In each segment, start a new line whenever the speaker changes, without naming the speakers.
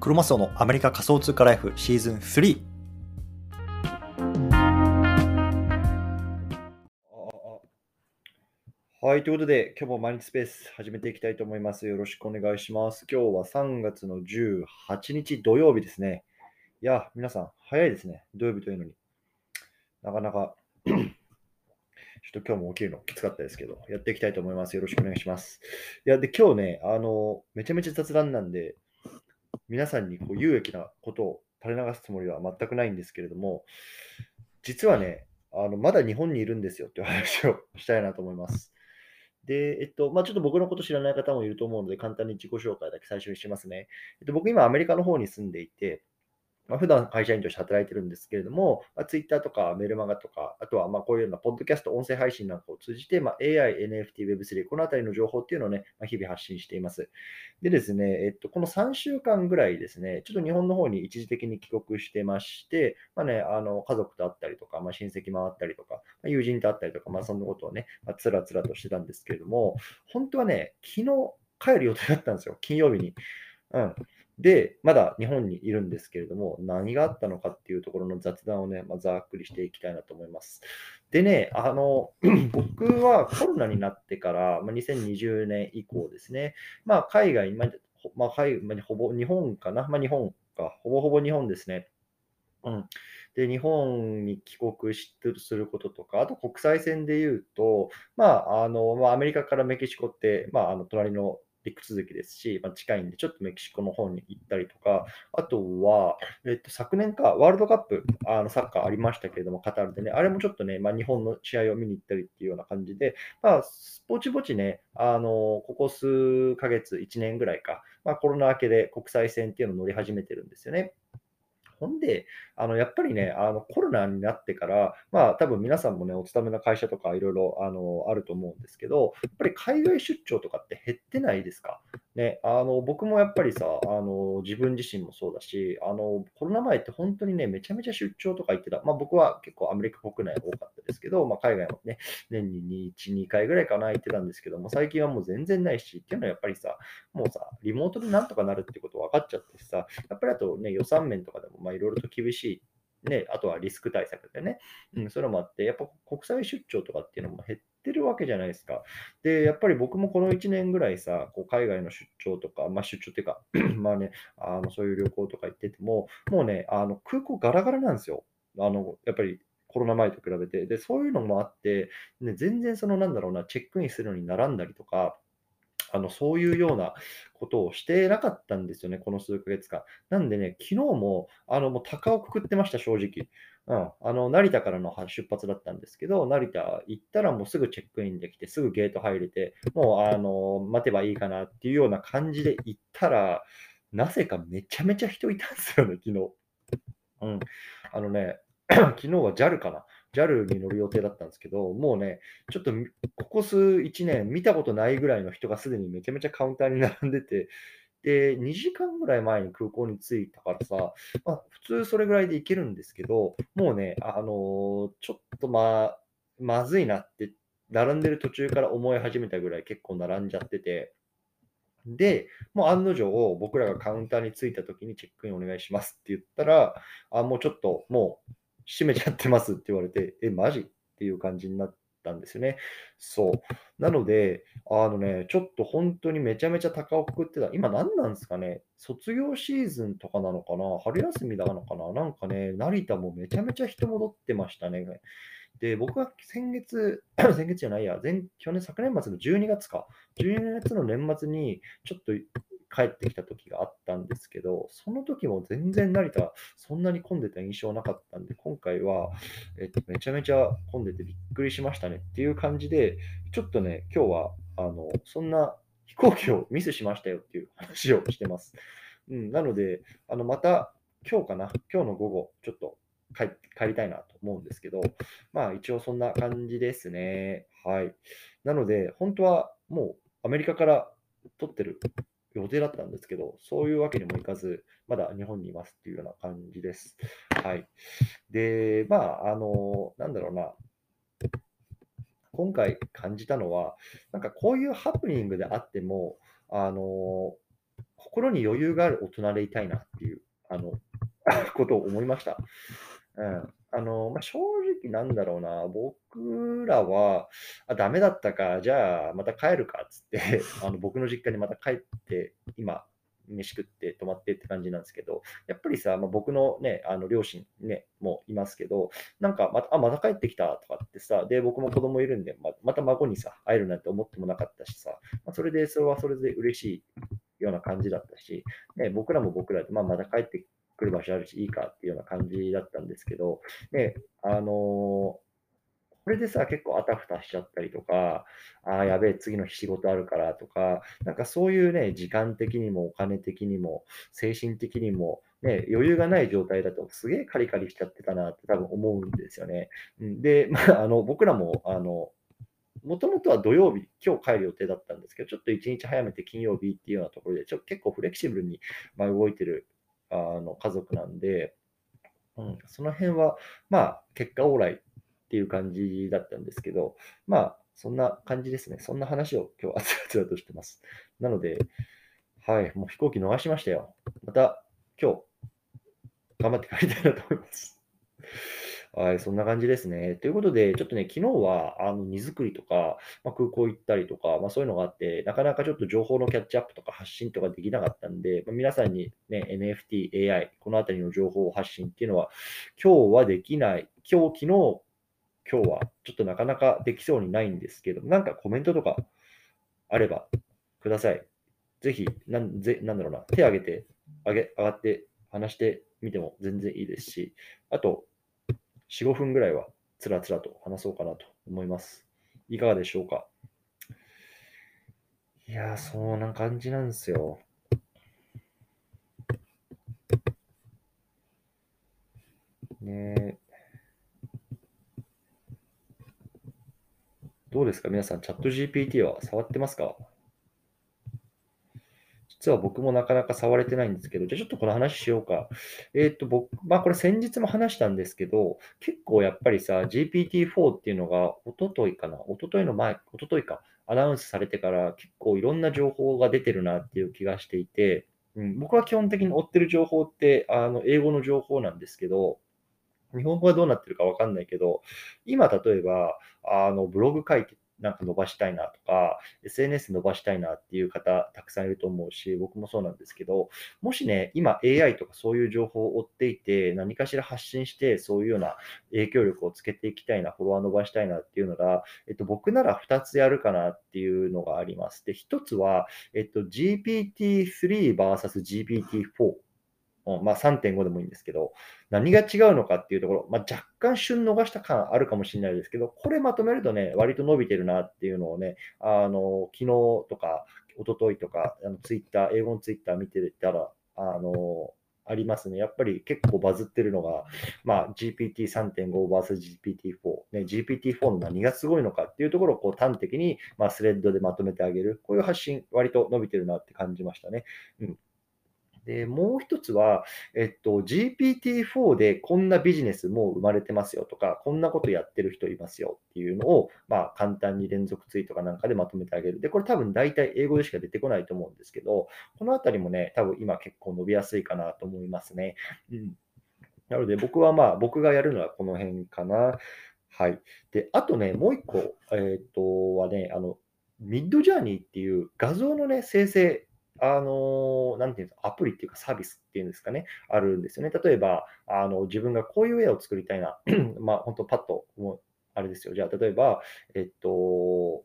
クロマスオのアメリカ仮想通貨ライフシーズン3。はい、ということで、今日も毎日スペース始めていきたいと思います。よろしくお願いします。今日は3月の18日土曜日ですね。いや、皆さん、早いですね。土曜日というのに。なかなか ちょっと今日も起きるのきつかったですけど、やっていきたいと思います。よろしくお願いします。いや、で、今日ね、あの、めちゃめちゃ雑談なんで、皆さんにこう有益なことを垂れ流すつもりは全くないんですけれども、実はね、あのまだ日本にいるんですよっていう話を したいなと思います。で、えっと、まあ、ちょっと僕のこと知らない方もいると思うので、簡単に自己紹介だけ最初にしますね。えっと、僕今アメリカの方に住んでいて、まあ、普段会社員として働いてるんですけれども、まあ、Twitter とかメルマガとか、あとはまあこういうようなポッドキャスト、音声配信なんかを通じて、まあ、AI、NFT、Web3、このあたりの情報っていうのをね、まあ、日々発信しています。でですね、えっと、この3週間ぐらいですね、ちょっと日本の方に一時的に帰国してまして、まあね、あの家族と会ったりとか、まあ、親戚回ったりとか、まあ、友人と会ったりとか、まあ、そんなことをね、まあ、つらつらとしてたんですけれども、本当はね、昨日帰る予定だったんですよ、金曜日に。うん。で、まだ日本にいるんですけれども、何があったのかっていうところの雑談をね、まあ、ざっくりしていきたいなと思います。でね、あの、僕はコロナになってから、まあ、2020年以降ですね、まあ、海外、まあ、まあ、まあ、ほぼ日本かな、まあ、日本か、ほぼほぼ日本ですね。うん、で日本に帰国することとか、あと国際線でいうと、まああのまあ、アメリカからメキシコって、まあ、あの隣の陸続きですし、まあ、近いんで、ちょっとメキシコの方に行ったりとか、あとは、えっと、昨年か、ワールドカップ、あのサッカーありましたけれども、カタールでね、あれもちょっとね、まあ、日本の試合を見に行ったりっていうような感じで、まあ、ぼちぼちね、あのここ数ヶ月、1年ぐらいか、まあ、コロナ明けで国際線っていうのを乗り始めてるんですよね。ほんで、あのやっぱりね、あのコロナになってから、まあ多分皆さんもね、お勤めの会社とかいろいろあのあると思うんですけど、やっぱり海外出張とかって減ってないですか？ね、あの僕もやっぱりさあの、自分自身もそうだしあの、コロナ前って本当にね、めちゃめちゃ出張とか行ってた、まあ、僕は結構アメリカ国内多かったですけど、まあ、海外もね、年に1、2回ぐらいかな行ってたんですけども、最近はもう全然ないし、っていうのはやっぱりさ、もうさ、リモートでなんとかなるってこと分かっちゃってさ、やっぱりあとね、予算面とかでもいろいろと厳しいね、あとはリスク対策でね、うん、それもあって、やっぱ国際出張とかっていうのも減ってるわけじゃないですか。で、やっぱり僕もこの1年ぐらいさ、こう海外の出張とか、まあ、出張っていうか まあね、あのそういう旅行とか行ってても、もうね、あの空港ガラガラなんですよ。あのやっぱりコロナ前と比べて。で、そういうのもあって、ね、全然そのなんだろうな、チェックインするのに並んだりとか、あのそういうようなことをしてなかったんですよね、この数ヶ月間。なんでね、昨日もあのもう高をくくってました、正直。うん、あの成田からの出発だったんですけど、成田行ったらもうすぐチェックインできて、すぐゲート入れて、もうあの待てばいいかなっていうような感じで行ったら、なぜかめちゃめちゃ人いたんですよね、昨日。うん、あのね、昨日は JAL かな。JAL に乗る予定だったんですけど、もうね、ちょっとここ数1年見たことないぐらいの人がすでにめちゃめちゃカウンターに並んでて、で、2時間ぐらい前に空港に着いたからさ、まあ、普通それぐらいで行けるんですけど、もうね、あのー、ちょっとまあ、まずいなって、並んでる途中から思い始めたぐらい結構並んじゃってて、で、もう案の定、僕らがカウンターに着いた時にチェックインお願いしますって言ったら、あ、もうちょっと、もう閉めちゃってますって言われて、え、マジ？っていう感じになったんですよね。そう。なので、あのね、ちょっと本当にめちゃめちゃ高をくくってた。今何なんですかね？卒業シーズンとかなのかな？春休みだのかな？なんかね、成田もめちゃめちゃ人戻ってましたね。で、僕は先月、先月じゃないや、前去年、昨年末の12月か、12月の年末に、ちょっと帰ってきた時があったんですけど、その時も全然成田、そんなに混んでた印象なかったんで、今回は、えっと、めちゃめちゃ混んでてびっくりしましたねっていう感じで、ちょっとね、今日は、あの、そんな飛行機をミスしましたよっていう話をしてます。うん、なので、あの、また今日かな、今日の午後、ちょっと帰帰りたいなと思うんですけど、まあ一応そんな感じですね。はい。なので、本当はもうアメリカから撮ってる予定だったんですけど、そういうわけにもいかず、まだ日本にいますっていうような感じです。はい。で、まあ、あの、なんだろうな、今回感じたのは、なんかこういうハプニングであっても、あの、心に余裕がある大人でいたいなっていう、あの、ことを思いました。うん。あの、まあ、正直なんだろうな、僕らは、あ、ダメだったか、じゃあまた帰るかっつって、あの僕の実家にまた帰って、今、飯食って泊まってって感じなんですけど、やっぱりさ、まあ、僕のね、あの両親ね、もいますけど、なんかまた、あ、また帰ってきたとかってさ、で、僕も子供いるんで、ままた孫にさ、会えるなんて思ってもなかったしさ、まあ、それで、それはそれで嬉しいような感じだったし、ね、僕らも僕らで、まあ、また帰って来る場所あるし、いいかっていうような感じだったんですけど、ね、あのー、これでさ、結構あたふたしちゃったりとか、ああ、やべえ、次の日仕事あるからとか、なんかそういうね、時間的にもお金的にも、精神的にも、ね、余裕がない状態だと、すげえカリカリしちゃってたなって多分思うんですよね。で、まあ、あの僕らも、あの、もともとは土曜日、今日帰る予定だったんですけど、ちょっと1日早めて金曜日っていうようなところで、ちょ結構フレキシブルにま動いてるあの家族なんで、うん、その辺は、まあ、結果オーライっていう感じだったんですけど、まあ、そんな感じですね。そんな話を今日、あつあつとしてます。なので、はい、もう飛行機逃しましたよ。また、今日、頑張って帰りたいなと思います。はい、そんな感じですね。ということで、ちょっとね、昨日はあの荷造りとか、まあ、空港行ったりとか、まあ、そういうのがあって、なかなかちょっと情報のキャッチアップとか発信とかできなかったんで、まあ、皆さんにね、NFT、AI、このあたりの情報発信っていうのは、今日はできない。今日、昨日、今日はちょっとなかなかできそうにないんですけど、なんかコメントとかあればください。ぜひ、なんぜなんだろうな、手挙げて、上げ上がって話してみても全然いいですし、あと、4、5分ぐらいはつらつらと話そうかなと思います。いかがでしょうか？いやー、そんな感じなんですよ。ねどうですか？皆さん、チャット GPT は触ってますか？実は僕もなかなか触れてないんですけど、じゃあちょっとこの話しようか。えっ、ー、と、僕、まあこれ先日も話したんですけど、結構やっぱりさ、GPT-4 っていうのが、おとといかな、おとといの前、おとといか、アナウンスされてから結構いろんな情報が出てるなっていう気がしていて、うん、僕は基本的に追ってる情報って、あの、英語の情報なんですけど、日本語はどうなってるかわかんないけど、今例えば、あの、ブログ書いてなんか伸ばしたいなとか、SNS 伸ばしたいなっていう方たくさんいると思うし、僕もそうなんですけど、もしね、今 AI とかそういう情報を追っていて、何かしら発信して、そういうような影響力をつけていきたいな、フォロワー伸ばしたいなっていうのが、えっと、僕なら2つやるかなっていうのがあります。で、1つは、えっと、GPT3VSGPT4 まあ、3.5でもいいんですけど、何が違うのかっていうところ、まあ、若干旬逃した感あるかもしれないですけど、これまとめるとね、割と伸びてるなっていうのをね、あの昨日とか、一昨日とか、あのツイッター、英語のツイッター見てたら、あのありますね。やっぱり結構バズってるのが、まあ、GPT3.5 vs GPT4、ね。GPT4 の何がすごいのかっていうところをこう端的に、まあ、スレッドでまとめてあげる。こういう発信、割と伸びてるなって感じましたね。うん。で、もう一つは、えっと、GPT-4 でこんなビジネスもう生まれてますよとか、こんなことやってる人いますよっていうのを、まあ、簡単に連続ツイートかなんかでまとめてあげる。で、これ多分大体英語でしか出てこないと思うんですけど、このあたりもね、多分今結構伸びやすいかなと思いますね。うん。なので、僕はまあ、僕がやるのはこの辺かな。はい。で、あとね、もう一個、えっ、と、はね、あの、ミッドジャーニーっていう画像のね、生成あの、なんていうんですか、アプリっていうかサービスっていうんですかね、あるんですよね。例えば、あの、自分がこういう絵を作りたいな。まあ、本当パッと、思う、あれですよ。じゃあ、例えば、えっと、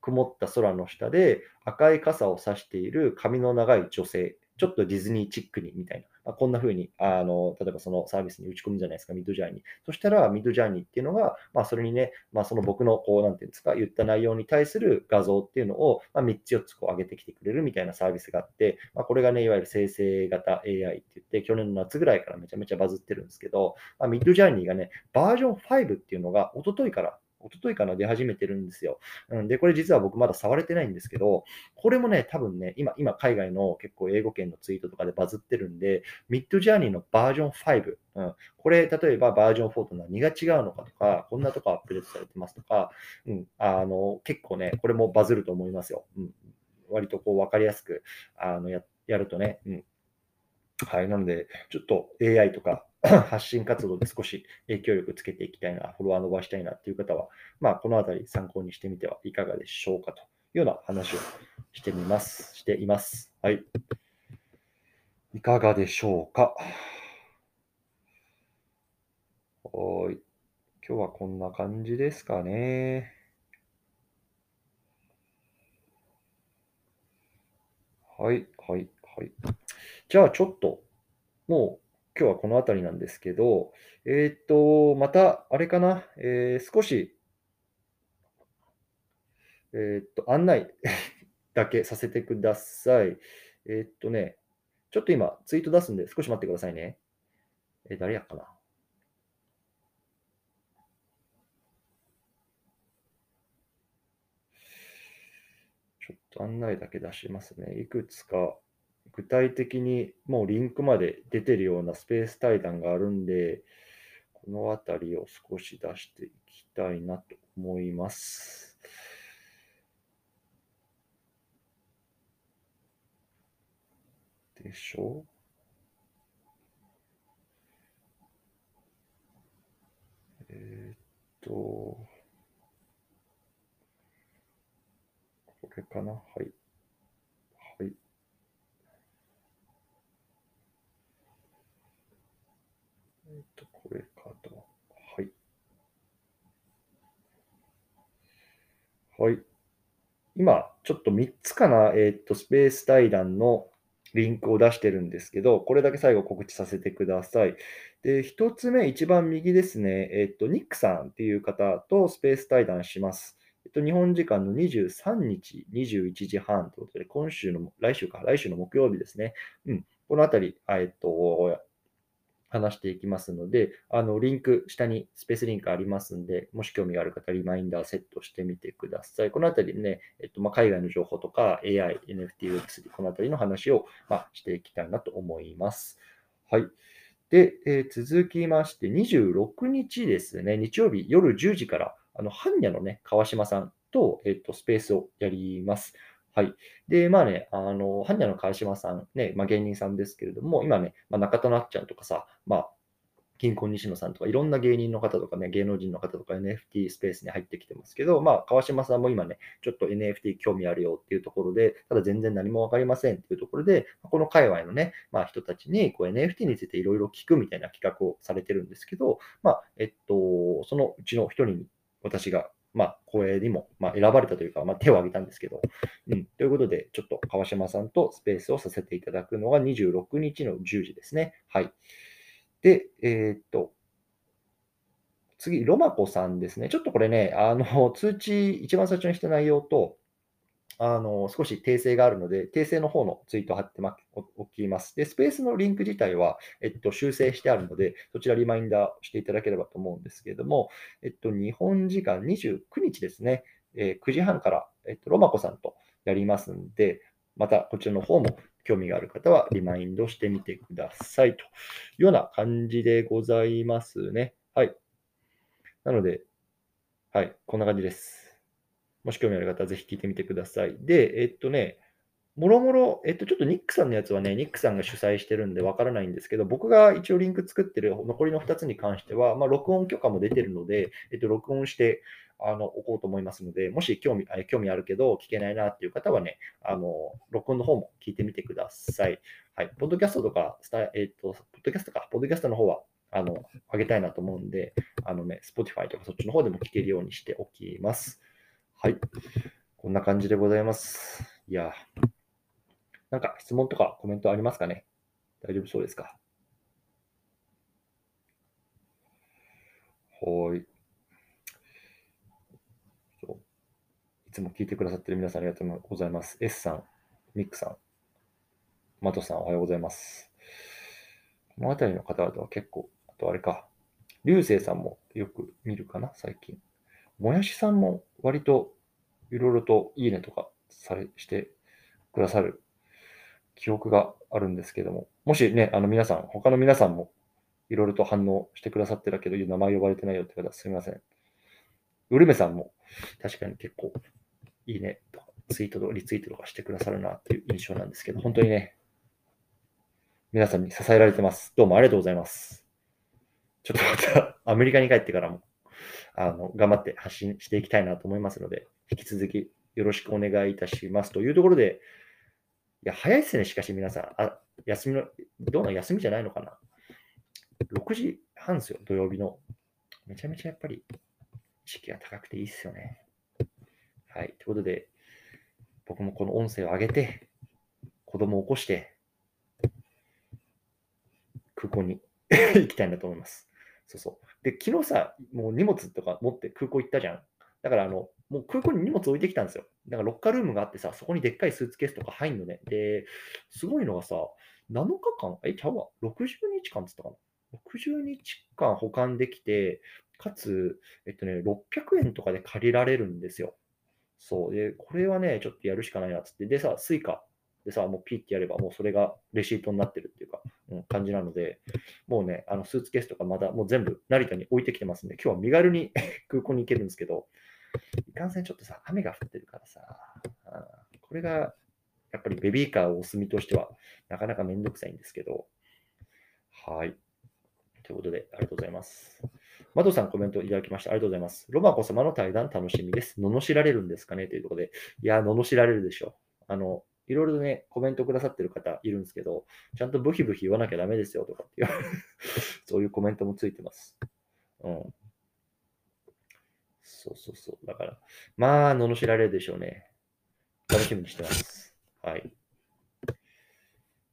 曇った空の下で赤い傘を差している髪の長い女性ちょっとディズニーチックにみたいな、まあ、こんな風にあの例えばそのサービスに打ち込むじゃないですか、ミッドジャーニー。そしたら、ミッドジャーニーっていうのが、まあ、それにね、まあ、その僕のこう、なんていうんですか、言った内容に対する画像っていうのを、まあ、3つ4つこう上げてきてくれるみたいなサービスがあって、まあ、これがね、いわゆる生成型 AI って言って、去年の夏ぐらいからめちゃめちゃバズってるんですけど、まあ、ミッドジャーニーがね、バージョン5っていうのが一昨日から一昨日かな、出始めてるんですよ。うん、で、これ実は僕まだ触れてないんですけど、これもね、多分ね、今、今海外の結構英語圏のツイートとかでバズってるんで、ミッドジャーニーのバージョン5、うん、これ、例えばバージョン4と何が違うのかとか、こんなとこアップデートされてますとか、うん、あの、結構ね、これもバズると思いますよ。うん割とこう分かりやすくあのややるとね、うん。はい。なので、ちょっと AI とか 発信活動で少し影響力つけていきたいな、フォロワー伸ばしたいなっていう方は、まあ、このあたり参考にしてみてはいかがでしょうかというような話をしてみます。しています。はい。いかがでしょうか。はい。今日はこんな感じですかね。はい、はい、はい。じゃあちょっと、もう今日はこの辺りなんですけど、えっ、と、また、あれかな、えー、少し、えっ、と、案内 だけさせてください。えっ、とね、ちょっと今、ツイート出すんで、少し待ってくださいね。え誰やっかな？ちょっと案内だけ出しますね。いくつか具体的にもうリンクまで出てるようなスペース対談があるんで、このあたりを少し出していきたいなと思います。でしょう？えー、っと、これかな？はい。はい。今、ちょっと3つかな、えっ、と、スペース対談のリンクを出してるんですけど、これだけ最後告知させてください。で、1つ目、一番右ですね、えっ、と、ニックさんっていう方とスペース対談します。えっと、日本時間の23日21時半ということで、今週の、来週か、来週の木曜日ですね。うん。このあたり、えっと、話していきますので、あの、リンク、下にスペースリンクありますんで、もし興味がある方、リマインダーセットしてみてください。このあたりね、えっと、まあ、海外の情報とか AI、NFT、Web3、このあたりの話を、まあ、していきたいなと思います。はい。で、えー、続きまして、26日ですね、日曜日夜10時から、あの、ハンニャのね、川島さんと、えっと、スペースをやります。はい。で、まあね、あの、般若の川島さん、ね、まあ、芸人さんですけれども、今ね、まあ、中田なっちゃんとかさ、まあ、金婚西野さんとか、いろんな芸人の方とかね、芸能人の方とか NFT スペースに入ってきてますけど、まあ、川島さんも今ね、ちょっと NFT 興味あるよっていうところで、ただ全然何もわかりませんっていうところで、この界隈のね、まあ、人たちにこう NFT についていろいろ聞くみたいな企画をされてるんですけど、まあ、えっと、そのうちの一人に私がまあ、声にも、まあ、選ばれたというか、まあ、手を挙げたんですけど、うん、ということで、ちょっと川島さんとスペースをさせていただくのが26日の10時ですね。はい。で、えー、っと、次、ロマコさんですね。ちょっとこれね、あの、通知、一番最初にした内容と、あの、少し訂正があるので、訂正の方のツイート貼っておきます。で、スペースのリンク自体は、えっと、修正してあるので、そちらリマインダーしていただければと思うんですけれども、えっと、日本時間29日ですね、えー、9時半から、えっと、ロマコさんとやりますんで、またこちらの方も興味がある方はリマインドしてみてくださいというような感じでございますね。はい。なので、はい、こんな感じです。もし興味ある方はぜひ聞いてみてください。で、えっとね、もろもろ、えっと、ちょっとニックさんのやつはね、ニックさんが主催してるんでわからないんですけど、僕が一応リンク作ってる残りの2つに関しては、まあ、録音許可も出てるので、えっと、録音してあの置こうと思いますので、もし興味興味あるけど聞けないなっていう方はね、あの録音の方も聞いてみてください。はい。ポッドキャストとか、えっと、ポッドキャストか、ポッドキャストの方は、あの、上げたいなと思うんで、あのね、Spotify とかそっちの方でも聞けるようにしておきます。はい。こんな感じでございます。いや、なんか質問とかコメントありますかね？大丈夫そうですか？はい。いつも聞いてくださってる皆さんありがとうございます。S さん、ミックさん、マトさんおはようございます。この辺りの方々は結構、あとあれか、流星さんもよく見るかな、最近。もやしさんも割といろいろといいねとかされしてくださる記憶があるんですけども、もしね、あの皆さん、他の皆さんもいろいろと反応してくださってたけど、名前呼ばれてないよって方、すみません。ウルメさんも確かに結構いいねとかツイートとかリツイートとかしてくださるなっていう印象なんですけど、本当にね、皆さんに支えられてます。どうもありがとうございます。ちょっとまたアメリカに帰ってからも、あの、頑張って発信していきたいなと思いますので、引き続きよろしくお願いいたしますというところで、いや、早いですね、しかし皆さん。あ、休みの、どうな休みじゃないのかな ?6 時半ですよ、土曜日の。めちゃめちゃやっぱり、時期が高くていいっすよね。はい。ということで、僕もこの音声を上げて、子供を起こして、空港に 行きたいなと思います。そうそう。で、昨日さ、もう荷物とか持って空港行ったじゃん。だから、あの、もう空港に荷物置いてきたんですよ。だからロッカールームがあってさ、そこにでっかいスーツケースとか入んのね。で、すごいのがさ、7日間、え、ちゃうわ、60日間っつったかな。60日間保管できて、かつ、えっとね、600円とかで借りられるんですよ。そう。で、これはね、ちょっとやるしかないなっつって。でさ、 Suica でさ、もうピッてやれば、もうそれがレシートになってるっていうか、うん、感じなので、もうね、あのスーツケースとかまだもう全部成田に置いてきてますんで、今日は身軽に 空港に行けるんですけど、いかんせんちょっとさ、雨が降ってるからさ、これがやっぱりベビーカーをお住みとしてはなかなかめんどくさいんですけど、はい。ということで、ありがとうございます。マドさんコメントいただきました。ありがとうございます。ロマコ様の対談楽しみです。罵られるんですかね？というところで、いや、罵られるでしょう。あの、いろいろね、コメントくださってる方いるんですけど、ちゃんとブヒブヒ言わなきゃダメですよとかっていう そういうコメントもついてます。うん。そうそうそう。だから、まあ、罵られるでしょうね。楽しみにしてます。はい。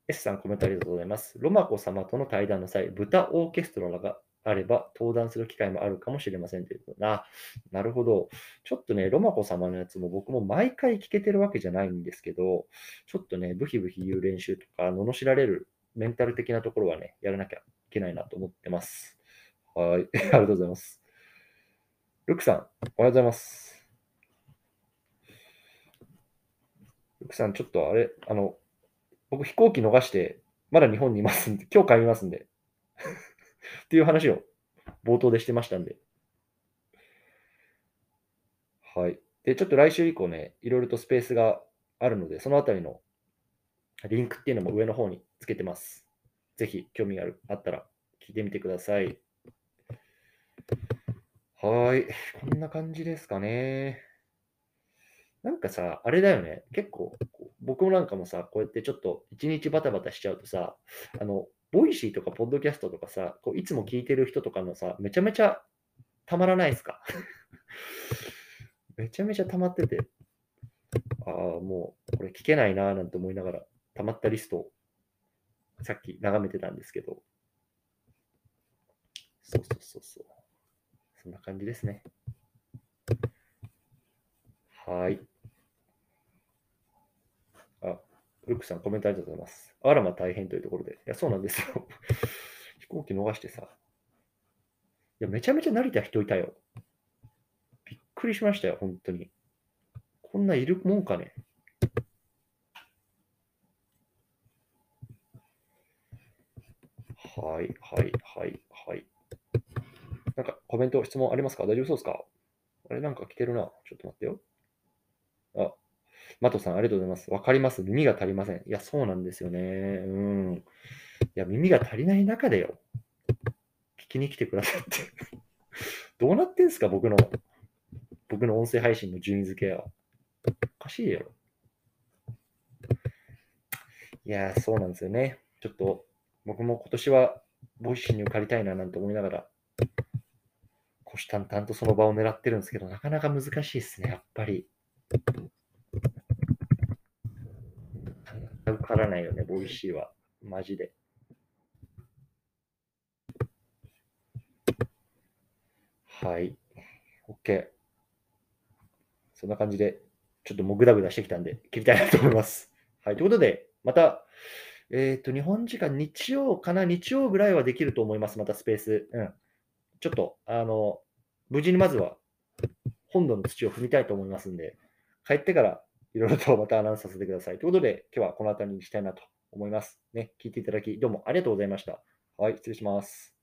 S さんコメントありがとうございます。ロマコ様との対談の際、豚オーケストラがあれば登壇する機会もあるかもしれませんということな。なるほど。ちょっとね、ロマコ様のやつも僕も毎回聞けてるわけじゃないんですけど、ちょっとね、ブヒブヒ言う練習とか、罵られるメンタル的なところはね、やらなきゃいけないなと思ってます。はい。ありがとうございます。ルクさん、おはようございます。ルクさん、ちょっとあれ、あの、僕飛行機逃して、まだ日本にいますんで、今日帰りますんで。っていう話を冒頭でしてましたんで。はい。で、ちょっと来週以降ね、いろいろとスペースがあるので、そのあたりのリンクっていうのも上の方につけてます。ぜひ興味があるあったら聞いてみてください。はい。こんな感じですかね。なんかさ、あれだよね。結構、僕もなんかもさ、こうやってちょっと一日バタバタしちゃうとさ、あの、 Voicy とかポッドキャストとかさ、こういつも聞いてる人とかのさ、めちゃめちゃたまらないですか？めちゃめちゃたまってて、ああ、もうこれ聞けないなーなんて思いながら、たまったリストをさっき眺めてたんですけど、そうそうそうそう。そんな感じですね。はい。ルックさん、コメントありがとうございます。あらま大変というところで。いや、そうなんですよ。飛行機逃してさ。いや、めちゃめちゃ成田人いたよ。びっくりしましたよ、本当に。こんないるもんかね。はい、はい、はい、はい。なんかコメント、質問ありますか？大丈夫そうですか？あれなんか来てるな。ちょっと待ってよ。あ、マトさん、ありがとうございます。わかります。耳が足りません。いや、そうなんですよね。うん。いや、耳が足りない中でよ。聞きに来てくださって。どうなってんすか、僕の、僕の音声配信の順位付けは。おかしいよ。いや、そうなんですよね。ちょっと、僕も今年は、 Voicyに受かりたいななんて思いながら、虎視眈々とその場を狙ってるんですけど、なかなか難しいですね、やっぱり。受からないよね、ボイシーは。マジで。はい。OK。そんな感じで、ちょっともうグダグダしてきたんで、切りたいなと思います。はい。ということで、また、えっ、ー、と、日本時間日曜かな？日曜ぐらいはできると思います。またスペース。うん。ちょっと、あの、無事にまずは本土の土を踏みたいと思いますんで、帰ってからいろいろとまたアナウンスさせてください。ということで、今日はこの辺りにしたいなと思います。ね、聞いていただき、どうもありがとうございました。はい、失礼します。